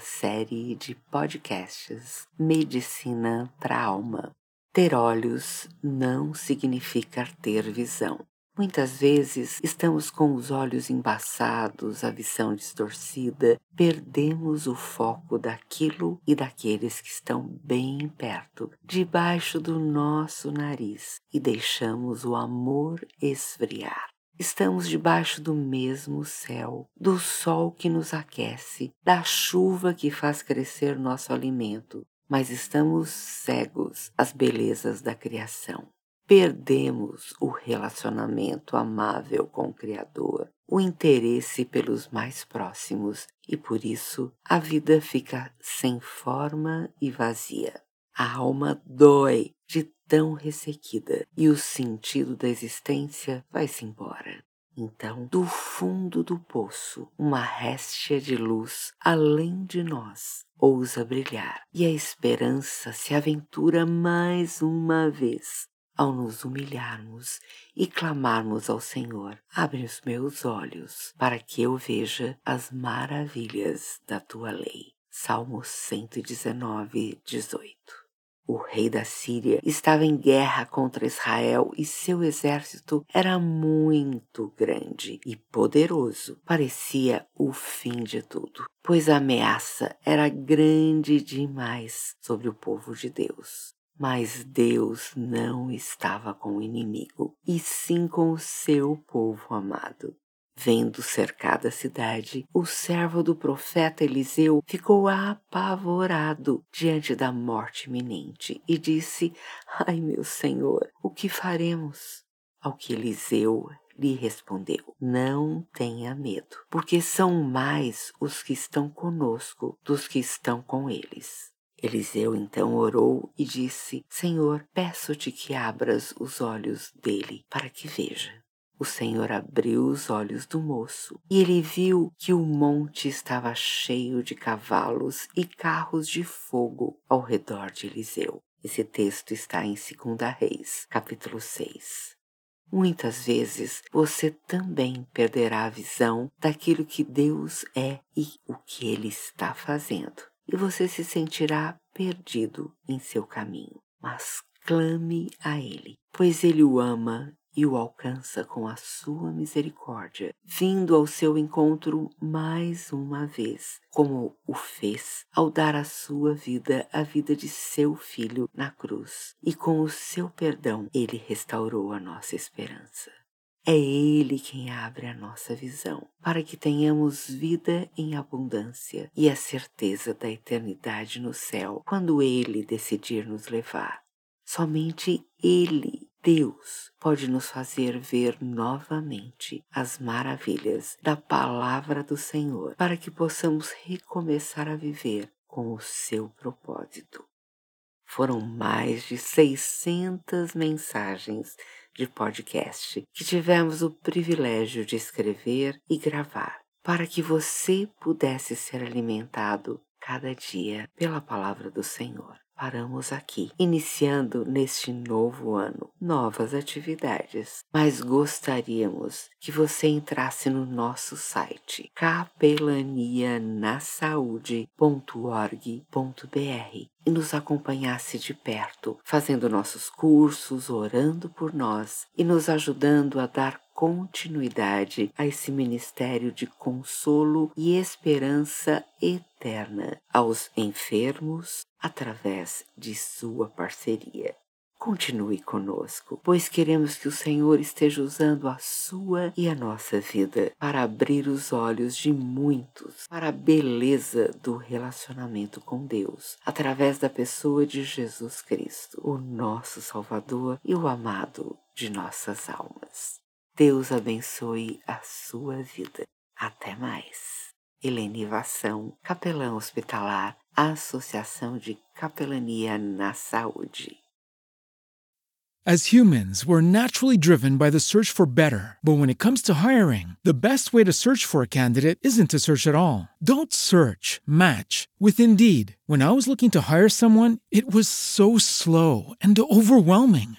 série de podcasts Medicina para Alma. Ter olhos não significa ter visão. Muitas vezes estamos com os olhos embaçados, a visão distorcida, perdemos o foco daquilo e daqueles que estão bem perto, debaixo do nosso nariz, e deixamos o amor esfriar. Estamos debaixo do mesmo céu, do sol que nos aquece, da chuva que faz crescer nosso alimento, mas estamos cegos às belezas da criação perdemos o relacionamento amável com o Criador, o interesse pelos mais próximos e por isso a vida fica sem forma e vazia. A alma dói de tão ressequida e o sentido da existência vai-se embora. Então, do fundo do poço, uma réstia de luz além de nós ousa brilhar e a esperança se aventura mais uma vez ao nos humilharmos e clamarmos ao Senhor: abre os meus olhos para que eu veja as maravilhas da tua lei. Salmo 119, 18. O rei da Síria estava em guerra contra Israel e seu exército era muito grande e poderoso. Parecia o fim de tudo, pois a ameaça era grande demais sobre o povo de Deus. Mas Deus não estava com o inimigo, e sim com o seu povo amado. Vendo cercada a cidade, o servo do profeta Eliseu ficou apavorado diante da morte iminente e disse: Ai, meu senhor, o que faremos? Ao que Eliseu lhe respondeu: Não tenha medo, porque são mais os que estão conosco dos que estão com eles. Eliseu então orou e disse: Senhor, peço-te que abras os olhos dele para que veja. O Senhor abriu os olhos do moço e ele viu que o monte estava cheio de cavalos e carros de fogo ao redor de Eliseu. Esse texto está em 2 Reis, capítulo 6. Muitas vezes você também perderá a visão daquilo que Deus é e o que Ele está fazendo e você se sentirá perdido em seu caminho. Mas clame a Ele, pois Ele o ama e o alcança com a sua misericórdia, vindo ao seu encontro mais uma vez, como o fez ao dar a sua vida, a vida de seu filho na cruz. E com o seu perdão, ele restaurou a nossa esperança. É Ele quem abre a nossa visão, para que tenhamos vida em abundância e a certeza da eternidade no céu, quando Ele decidir nos levar. Somente Ele, Deus, pode nos fazer ver novamente as maravilhas da palavra do Senhor, para que possamos recomeçar a viver com o seu propósito. Foram mais de 600 mensagens de podcast que tivemos o privilégio de escrever e gravar, para que você pudesse ser alimentado cada dia pela palavra do Senhor. Paramos aqui, iniciando neste novo ano novas atividades, mas gostaríamos que você entrasse no nosso site capelanianasaude.org.br e nos acompanhasse de perto, fazendo nossos cursos, orando por nós e nos ajudando a dar continuidade a esse ministério de consolo e esperança eterna aos enfermos através de sua parceria. Continue conosco, pois queremos que o Senhor esteja usando a sua e a nossa vida para abrir os olhos de muitos para a beleza do relacionamento com Deus, através da pessoa de Jesus Cristo, o nosso Salvador e o amado de nossas almas. Deus abençoe a sua vida. Até mais. Helene Vação, capelã hospitalar, Associação de Capelania na Saúde. As humans, we're naturally driven by the search for better. But when it comes to hiring, the best way to search for a candidate isn't to search at all. Don't search, match with Indeed. When I was looking to hire someone, it was so slow and overwhelming.